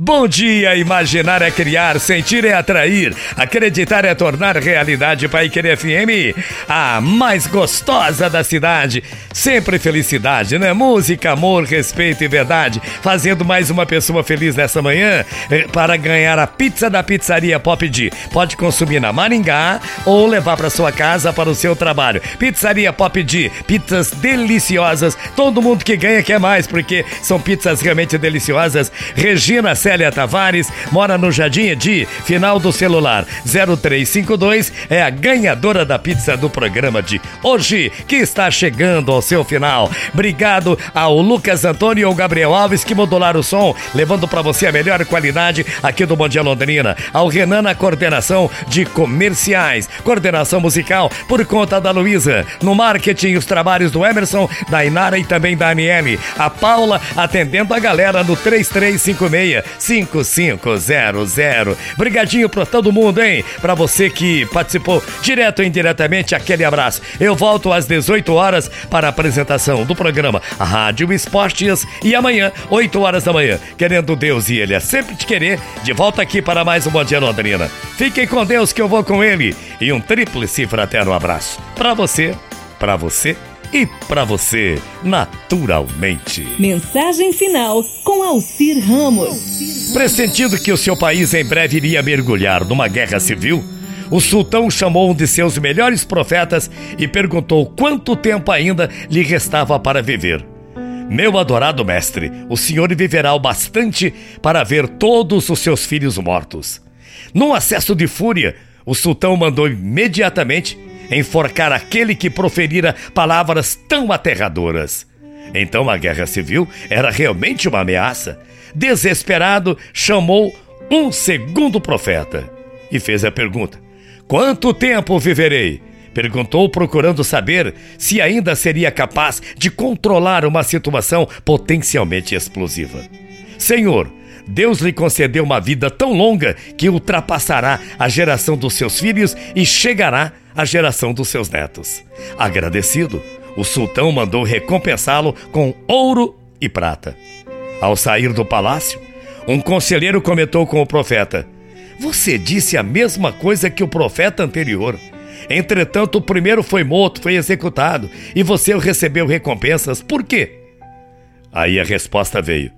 Bom dia, imaginar é criar, sentir é atrair, acreditar é tornar realidade Pai Querer FM, a mais gostosa da cidade. Sempre felicidade, né? Música, amor, respeito e verdade, fazendo mais uma pessoa feliz nessa manhã eh, para ganhar a pizza da pizzaria Pop D. Pode consumir na Maringá ou levar para sua casa para o seu trabalho. Pizzaria Pop D, pizzas deliciosas. Todo mundo que ganha quer mais porque são pizzas realmente deliciosas. Regina Célia Tavares, mora no Jardim Edi, final do celular 0352, é a ganhadora da pizza do programa de hoje, que está chegando ao seu final. Obrigado ao Lucas Antônio e ao Gabriel Alves que modularam o som, levando para você a melhor qualidade aqui do Bom Dia Londrina. Ao Renan na coordenação de comerciais, coordenação musical por conta da Luísa. No marketing, os trabalhos do Emerson, da Inara e também da Aniele. A Paula atendendo a galera no 3356 5500. Brigadinho pra todo mundo, hein? Pra você que participou direto ou indiretamente, aquele abraço. Eu volto às 18 horas para a apresentação do programa Rádio Esportes e amanhã, 8 horas da manhã, querendo Deus e Ele é sempre te querer, de volta aqui para mais um Bom Dia Londrina. Fiquem com Deus que eu vou com Ele e um tríplice fraterno abraço. Pra você, pra você e para você, naturalmente. Mensagem final com Alcir Ramos. Pressentindo que o seu país em breve iria mergulhar numa guerra civil, o sultão chamou um de seus melhores profetas e perguntou quanto tempo ainda lhe restava para viver. Meu adorado mestre, o senhor viverá o bastante para ver todos os seus filhos mortos. Num acesso de fúria, o sultão mandou imediatamente enforcar aquele que proferira palavras tão aterradoras. Então a guerra civil era realmente uma ameaça. Desesperado, chamou um segundo profeta e fez a pergunta: Quanto tempo viverei? Perguntou, procurando saber se ainda seria capaz de controlar uma situação potencialmente explosiva. Senhor, Deus lhe concedeu uma vida tão longa que ultrapassará a geração dos seus filhos e chegará à geração dos seus netos. Agradecido, o sultão mandou recompensá-lo com ouro e prata. Ao sair do palácio, um conselheiro comentou com o profeta: Você disse a mesma coisa que o profeta anterior. Entretanto, o primeiro foi morto, foi executado, e você recebeu recompensas. Por quê? Aí a resposta veio: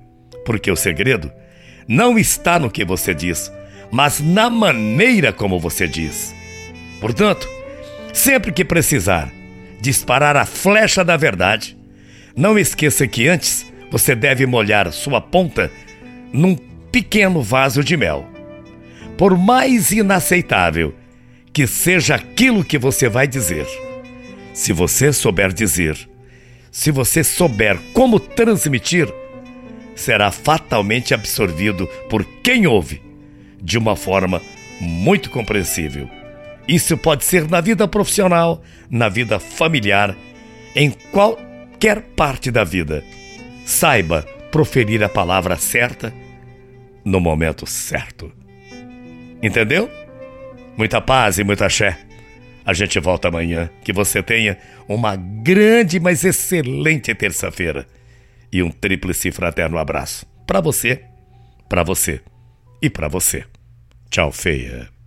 Porque o segredo não está no que você diz, mas na maneira como você diz. Portanto, sempre que precisar disparar a flecha da verdade, não esqueça que antes você deve molhar sua ponta num pequeno vaso de mel. Por mais inaceitável que seja aquilo que você vai dizer, se você souber dizer, se você souber como transmitir, será fatalmente absorvido por quem ouve de uma forma muito compreensível. Isso pode ser na vida profissional, na vida familiar, em qualquer parte da vida. Saiba proferir a palavra certa no momento certo. Entendeu? Muita paz e muita axé. A gente volta amanhã. Que você tenha uma grande, mas excelente terça-feira e um tríplice fraterno abraço para você, para você e para você. Tchau, feia.